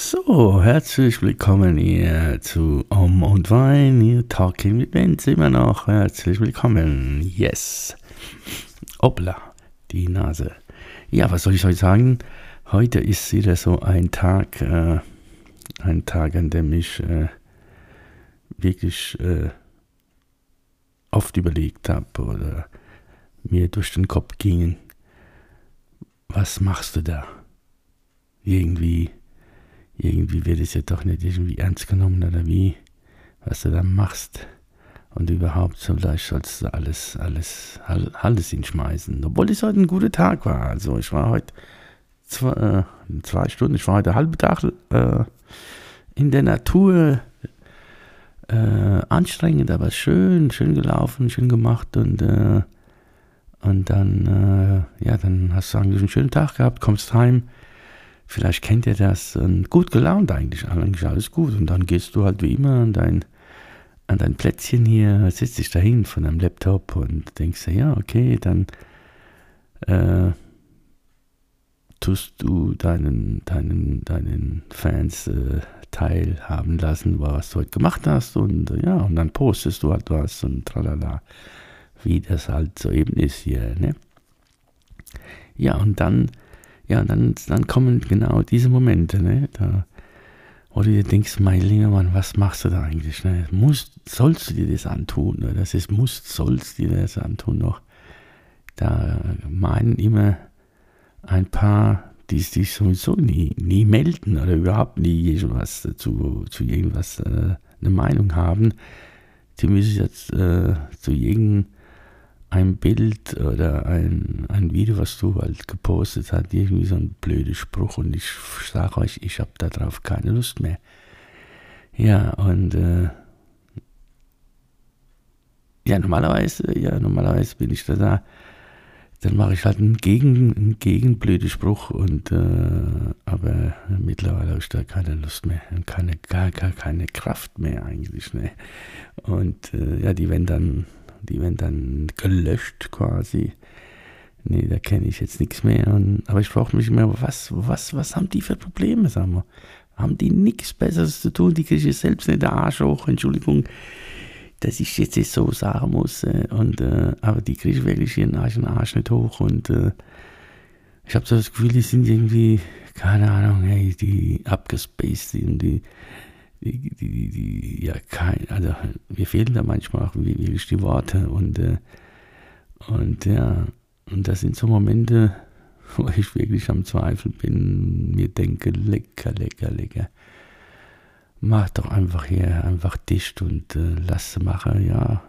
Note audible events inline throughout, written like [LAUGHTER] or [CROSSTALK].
So, herzlich willkommen hier zu Om und Wein, hier Talking mit Vince immer noch. Herzlich willkommen. Yes. Hoppla, die Nase. Ja, was soll ich euch sagen? Heute ist wieder so ein Tag, äh, ein Tag, an dem ich äh, wirklich äh, oft überlegt habe oder mir durch den Kopf ging, was machst du da? Irgendwie irgendwie wird es ja doch nicht irgendwie ernst genommen oder wie, was du da machst. Und überhaupt so gleich sollst du alles, alles, alles hinschmeißen. Obwohl es heute ein guter Tag war. Also ich war heute zwei, äh, zwei Stunden, ich war heute halben Tag äh, in der Natur. Äh, anstrengend, aber schön, schön gelaufen, schön gemacht und äh, und dann, äh, ja, dann hast du eigentlich einen schönen Tag gehabt, kommst heim, Vielleicht kennt ihr das. Und gut gelaunt eigentlich, eigentlich alles gut. Und dann gehst du halt wie immer an dein, an dein Plätzchen hier, sitzt dich dahin von deinem Laptop und denkst dir, ja, okay, dann äh, tust du deinen, deinen, deinen Fans äh, teilhaben lassen, was du heute gemacht hast. Und äh, ja, und dann postest du halt was und tralala, wie das halt so eben ist hier. Ne? Ja, und dann ja, dann, dann kommen genau diese Momente, ne? Da, wo du dir denkst, mein lieber Mann, was machst du da eigentlich? Ne? Musst, sollst du dir das antun? Ne? Das ist, musst, sollst du dir das antun noch. Da meinen immer ein paar, die sich sowieso nie, nie melden oder überhaupt nie irgendwas zu, zu irgendwas äh, eine Meinung haben, die müssen jetzt äh, zu irgendeinem ein Bild oder ein, ein Video, was du halt gepostet hast, irgendwie so ein blöder Spruch und ich sage euch, ich habe darauf keine Lust mehr. Ja, und äh, ja, normalerweise, ja, normalerweise bin ich da, da dann mache ich halt einen gegen, einen gegen blöden Spruch und äh, aber mittlerweile habe ich da keine Lust mehr und keine, gar, gar keine Kraft mehr eigentlich. Ne? Und äh, ja, die werden dann die werden dann gelöscht quasi. Nee, da kenne ich jetzt nichts mehr. Und, aber ich frage mich immer, was, was, was haben die für Probleme, sagen wir? Haben die nichts Besseres zu tun? Die kriege ich selbst nicht der Arsch hoch, Entschuldigung, dass ich jetzt so sagen muss. Äh, und, äh, aber die kriege ich wirklich ihren Arsch, den Arsch nicht hoch. Und äh, ich habe so das Gefühl, die sind irgendwie, keine Ahnung, hey, die abgespaced, die, die die, die, die, ja, kein, also mir fehlen da manchmal auch wirklich die Worte und, äh, und ja, und das sind so Momente, [LAUGHS] wo ich wirklich am Zweifel bin, mir denke, lecker, lecker, lecker. Mach doch einfach hier, einfach dicht und äh, lass machen, ja.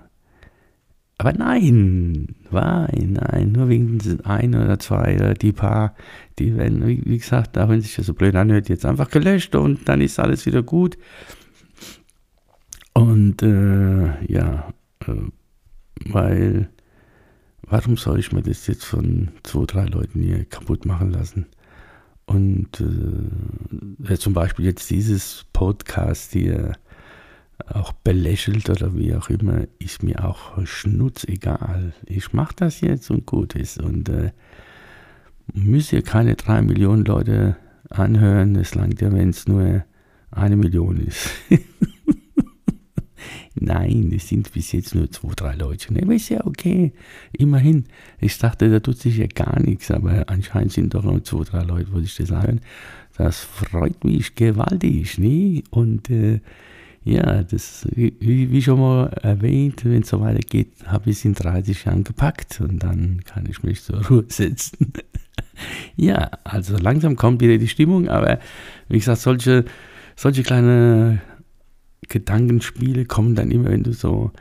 Aber nein, nein, nein, nur wegen ein oder zwei oder die paar, die werden, wie, gesagt, auch wenn sich das so blöd anhört, jetzt einfach gelöscht und dann ist alles wieder gut. Und äh, ja, äh, weil, warum soll ich mir das jetzt von zwei, drei Leuten hier kaputt machen lassen? Und äh, zum Beispiel jetzt dieses Podcast hier, auch belächelt oder wie auch immer, ist mir auch schnutzegal. Ich mache das jetzt und gut ist. Und äh, müsst ihr keine drei Millionen Leute anhören, es langt ja, wenn es nur eine Million ist. [LAUGHS] Nein, es sind bis jetzt nur zwei, drei Leute. Ne, ist ja okay. Immerhin. Ich dachte, da tut sich ja gar nichts, aber anscheinend sind doch noch zwei, drei Leute, wo sich das sagen. Das freut mich gewaltig, ne? Und äh, ja, das, wie, wie schon mal erwähnt, wenn es so weitergeht, habe ich es in 30 Jahren gepackt und dann kann ich mich zur Ruhe setzen. [LAUGHS] ja, also langsam kommt wieder die Stimmung, aber wie gesagt, solche, solche kleine Gedankenspiele kommen dann immer, wenn du so,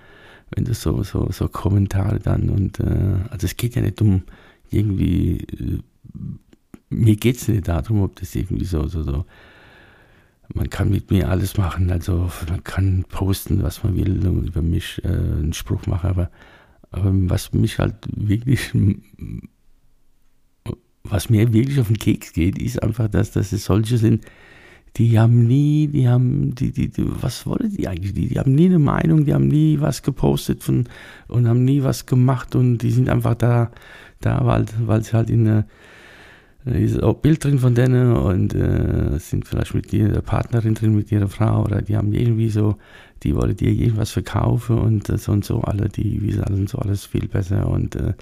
wenn du so, so, so Kommentare dann und, äh, also es geht ja nicht um irgendwie, äh, mir geht es nicht darum, ob das irgendwie so, so, so man kann mit mir alles machen. Also man kann posten, was man will, über mich äh, einen Spruch machen, aber, aber was mich halt wirklich, was mir wirklich auf den Keks geht, ist einfach, dass, dass es solche sind, die haben nie, die haben, die, die, die, was wollen die eigentlich? Die, die haben nie eine Meinung, die haben nie was gepostet von, und haben nie was gemacht und die sind einfach da, da, weil, weil sie halt in einer ist auch Bild drin von denen und äh, sind vielleicht mit ihrer Partnerin drin, mit ihrer Frau oder die haben irgendwie so, die wollen dir irgendwas verkaufen und so und so alle, die wie sind so alles viel besser und äh,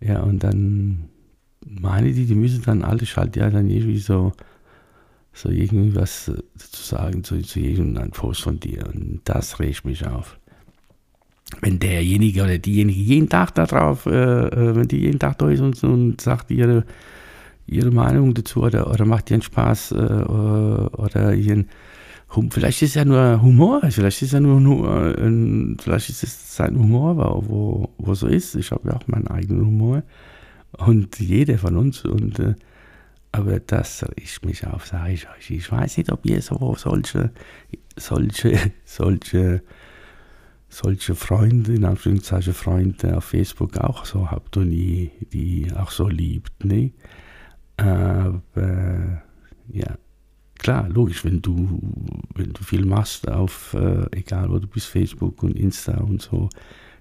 ja und dann meine die, die müssen dann alle schalten ja dann irgendwie so so irgendwie zu sagen zu, zu irgendeinem Post von dir und das regt mich auf. Wenn derjenige oder diejenige jeden Tag darauf, äh, äh, wenn die jeden Tag da ist und, und sagt ihre ihre Meinung dazu oder, oder macht ihren Spaß äh, oder ihren hum vielleicht ist ja nur Humor, vielleicht ist ja nur, nur äh, vielleicht ist es sein Humor, wo, wo so ist. Ich habe ja auch meinen eigenen Humor und jeder von uns und äh, aber das riecht mich auf, sage ich euch. Ich weiß nicht, ob ihr so solche, solche, [LAUGHS] solche, solche Freunde, in Anführungszeichen Freunde auf Facebook auch so habt und die, die auch so liebt, ne? Aber ja, klar, logisch, wenn du, wenn du viel machst auf, äh, egal wo du bist, Facebook und Insta und so,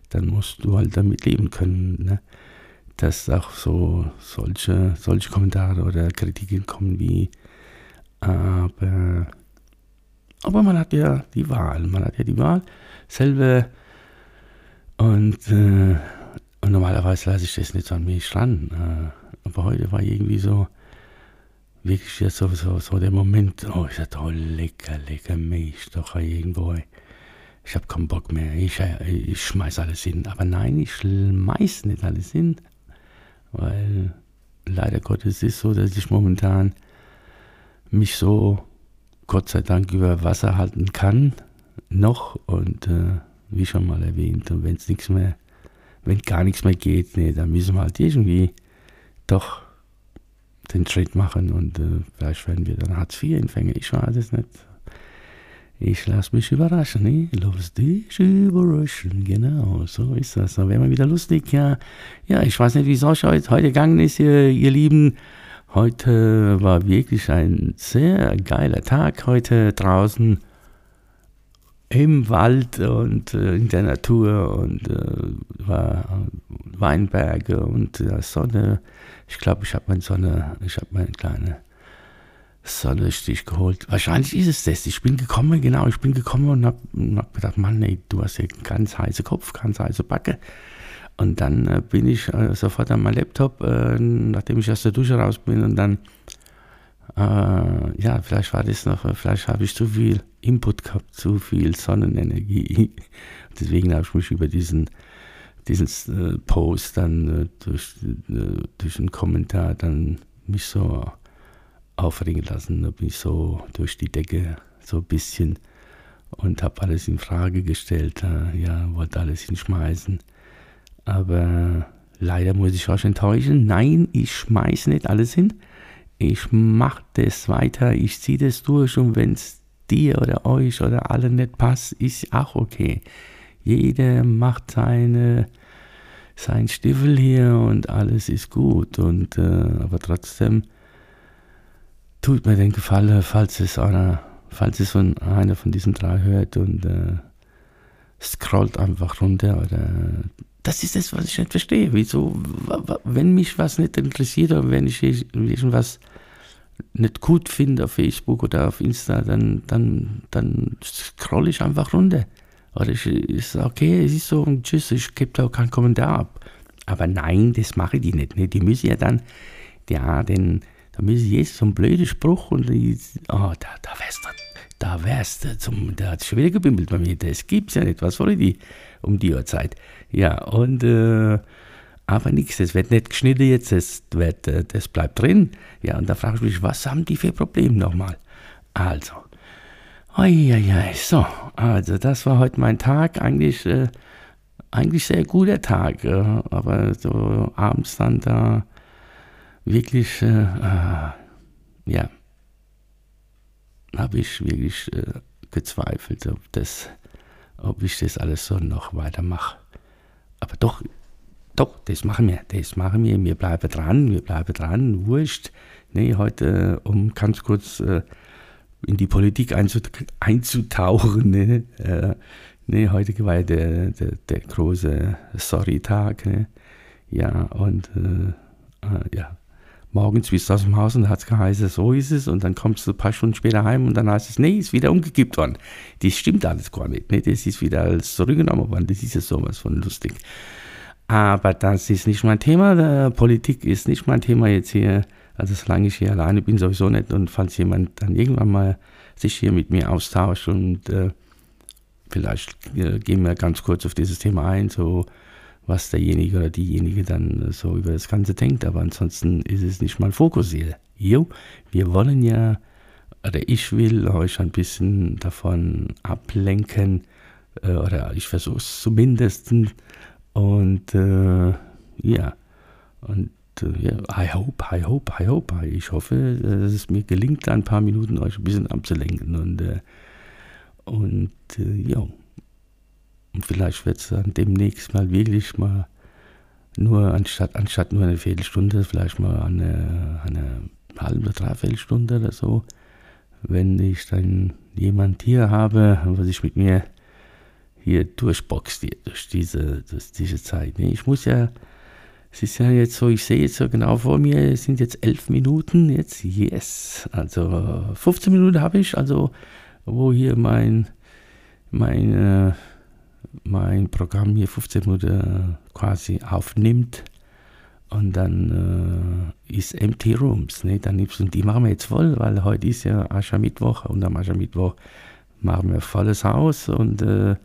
dann musst du halt damit leben können, ne? dass auch so solche, solche Kommentare oder Kritiken kommen wie, aber, aber man hat ja die Wahl, man hat ja die Wahl selber und, äh, und normalerweise lasse ich das nicht so an mich ran. Äh, aber heute war irgendwie so, wirklich jetzt so, so, so der Moment, oh, ich dachte, oh, lecker, lecker Milch, doch irgendwo, ich habe keinen Bock mehr, ich, ich schmeiß alles hin. Aber nein, ich schmeiß nicht alles hin, weil leider Gottes ist so, dass ich momentan mich so, Gott sei Dank, über Wasser halten kann, noch und äh, wie schon mal erwähnt, und wenn es nichts mehr, wenn gar nichts mehr geht, nee, dann müssen wir halt irgendwie doch den Schritt machen und äh, vielleicht werden wir dann Hartz-IV-Empfänger. Ich weiß es nicht. Ich lasse mich überraschen, ne? Lass dich überraschen, genau, so ist das. Dann wäre mal wieder lustig, ja. Ja, ich weiß nicht, wie es euch heute, heute gegangen ist, ihr, ihr Lieben. Heute war wirklich ein sehr geiler Tag heute draußen im Wald und äh, in der Natur und äh, war Weinberge und äh, Sonne. Ich glaube, ich habe meine Sonne, ich habe meine kleine Sonnenstich geholt. Wahrscheinlich ist es das. Ich bin gekommen, genau, ich bin gekommen und habe hab gedacht, Mann, ey, du hast ja ganz heiße Kopf, ganz heiße Backe. Und dann äh, bin ich äh, sofort an meinem Laptop, äh, nachdem ich aus der Dusche raus bin und dann äh, ja, vielleicht war das noch, vielleicht habe ich zu viel Input gehabt, zu viel Sonnenenergie. [LAUGHS] Deswegen habe ich mich über diesen, diesen äh, Post dann äh, durch, äh, durch einen Kommentar dann mich so aufregen lassen. Da bin ich so durch die Decke so ein bisschen und habe alles in Frage gestellt. Äh, ja, wollte alles hinschmeißen. Aber leider muss ich euch enttäuschen. Nein, ich schmeiße nicht alles hin ich mache das weiter, ich ziehe das durch und wenn es dir oder euch oder allen nicht passt, ist auch okay. Jeder macht seine, sein Stiefel hier und alles ist gut. Und, äh, aber trotzdem tut mir den Gefallen, falls es einer, falls es von einer von diesen drei hört und äh, scrollt einfach runter oder das ist das, was ich nicht verstehe. Wieso, wenn mich was nicht interessiert oder wenn ich irgendwas nicht gut finde auf Facebook oder auf Insta, dann, dann, dann scroll ich einfach runter. Oder ich, ich sage, okay, es ist so und tschüss, ich gebe da auch keinen Kommentar ab. Aber nein, das mache die nicht. Ne? Die müssen ja dann, ja, den, da müssen jetzt so einen blöden Spruch und die, oh, da, da wärst du, da wärst du, zum, da hat es schon wieder gebimmelt bei mir. Das gibt's ja nicht. Was wollen die um die Uhrzeit? Ja, und, äh, aber nichts, das wird nicht geschnitten jetzt, das, wird, äh, das bleibt drin. Ja, und da frage ich mich, was haben die für Probleme nochmal? Also, Eieiei, so, also das war heute mein Tag, eigentlich, äh, eigentlich sehr guter Tag, äh, aber so abends dann da wirklich, äh, äh ja, habe ich wirklich äh, gezweifelt, ob, das, ob ich das alles so noch weitermache. Aber doch, doch, das machen wir, das machen wir. Wir bleiben dran, wir bleiben dran, wurscht. Nee, heute, um ganz kurz äh, in die Politik einzutauchen, ne? Äh, nee, heute war der, der, der große Sorry-Tag. Ne? Ja, und äh, äh, ja, morgens bist du aus dem Haus und hat es geheißen, so ist es. Und dann kommst du ein paar Stunden später heim und dann heißt es, nee, ist wieder umgekippt worden. Das stimmt alles gar nicht. Ne? Das ist wieder alles zurückgenommen worden. Das ist ja sowas von lustig. Aber das ist nicht mein Thema. Der Politik ist nicht mein Thema jetzt hier. Also solange ich hier alleine bin, sowieso nicht. Und falls jemand dann irgendwann mal sich hier mit mir austauscht und äh, vielleicht äh, gehen wir ganz kurz auf dieses Thema ein, so was derjenige oder diejenige dann äh, so über das Ganze denkt. Aber ansonsten ist es nicht mal Fokus hier. Jo, wir wollen ja, oder ich will euch ein bisschen davon ablenken, äh, oder ich versuche es zumindest. Und äh, ja, und ja, I hope, I hope, I hope. Ich hoffe, dass es mir gelingt, ein paar Minuten euch ein bisschen abzulenken. Und, äh, und äh, ja, und vielleicht wird es dann demnächst mal wirklich mal nur anstatt, anstatt nur eine Viertelstunde, vielleicht mal eine, eine halbe, dreiviertel Stunde oder so, wenn ich dann jemand hier habe, was ich mit mir hier durchboxt, durch diese, durch diese Zeit. Ich muss ja, es ist ja jetzt so, ich sehe jetzt so genau vor mir, es sind jetzt elf Minuten, jetzt yes, also 15 Minuten habe ich, also wo hier mein, mein, äh, mein Programm hier 15 Minuten quasi aufnimmt und dann äh, ist Empty Rooms, ne? dann nimmst du, die machen wir jetzt voll, weil heute ist ja Aschermittwoch und am Aschermittwoch machen wir volles Haus und äh,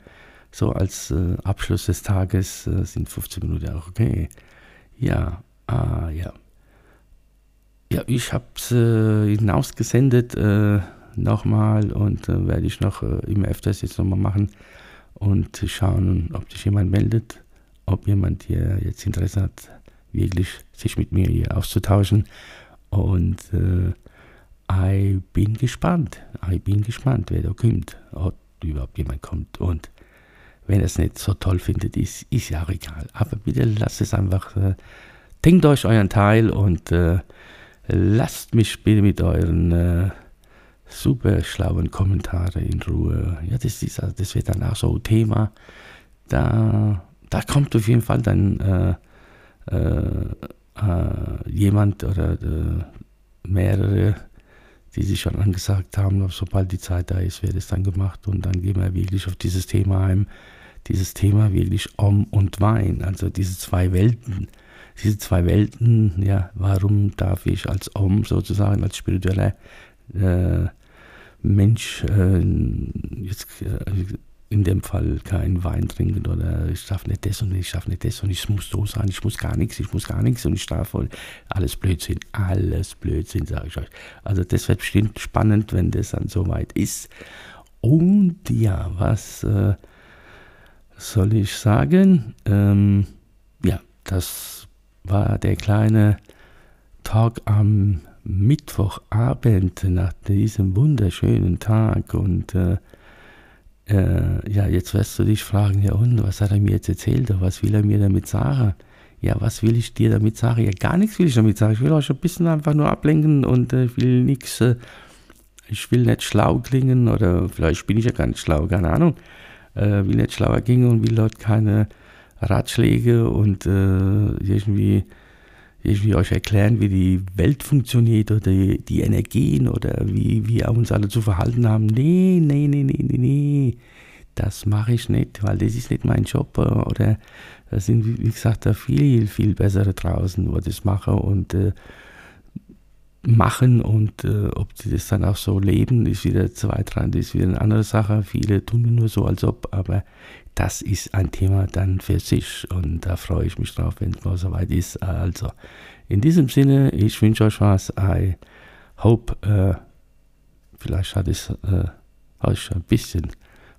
so als äh, Abschluss des Tages äh, sind 15 Minuten auch okay. Ja, ah, ja. Ja, ich habe es äh, hinausgesendet äh, nochmal und äh, werde ich noch äh, immer öfters jetzt nochmal machen und schauen, ob sich jemand meldet, ob jemand hier jetzt Interesse hat, wirklich sich mit mir hier auszutauschen. Und äh, ich bin gespannt, ich bin gespannt, wer da kommt, ob überhaupt jemand kommt. Und wenn er es nicht so toll findet, ist, ist ja auch egal. Aber bitte lasst es einfach, äh, denkt euch euren Teil und äh, lasst mich bitte mit euren äh, super schlauen Kommentare in Ruhe. Ja, das, ist, das wird dann auch so ein Thema. Da, da kommt auf jeden Fall dann äh, äh, äh jemand oder äh, mehrere, die sich schon angesagt haben, sobald die Zeit da ist, wird es dann gemacht und dann gehen wir wirklich auf dieses Thema ein. Dieses Thema wirklich Om und Wein, also diese zwei Welten. Diese zwei Welten, ja, warum darf ich als Om sozusagen, als spiritueller äh, Mensch äh, jetzt äh, in dem Fall keinen Wein trinken oder ich darf nicht das und ich darf nicht das und ich muss so sein, ich muss gar nichts, ich muss gar nichts und ich darf voll alles Blödsinn, alles Blödsinn, sage ich euch. Also das wird bestimmt spannend, wenn das dann soweit ist. Und ja, was äh, soll ich sagen? Ähm, ja, das war der kleine Talk am Mittwochabend nach diesem wunderschönen Tag und äh, äh, ja, jetzt wirst du dich fragen, ja und, was hat er mir jetzt erzählt was will er mir damit sagen? Ja, was will ich dir damit sagen? Ja, gar nichts will ich damit sagen. Ich will euch ein bisschen einfach nur ablenken und äh, will nichts, äh, ich will nicht schlau klingen oder vielleicht bin ich ja gar nicht schlau, keine Ahnung. Äh, will nicht schlauer klingen und will dort keine Ratschläge und äh, irgendwie irgendwie euch erklären, wie die Welt funktioniert oder die, die Energien oder wie wir uns alle zu verhalten haben. Nee, nee, nee, nee, nee, nee. Das mache ich nicht, weil das ist nicht mein Job. Äh, oder da sind, wie gesagt, da viel, viel bessere draußen, wo das mache und äh, machen und äh, ob sie das dann auch so leben, ist wieder zweitrangig, ist wieder eine andere Sache. Viele tun nur so, als ob, aber das ist ein Thema dann für sich und da freue ich mich drauf, wenn es mal soweit ist. Also in diesem Sinne, ich wünsche euch was. I hope, äh, vielleicht hat es äh, euch ein bisschen,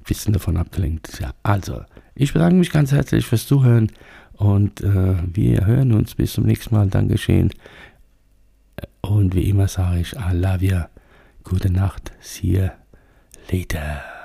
bisschen davon abgelenkt. Ja, also, ich bedanke mich ganz herzlich fürs Zuhören und äh, wir hören uns bis zum nächsten Mal. Dankeschön. Und wie immer sage ich, I love you. gute Nacht. See you later.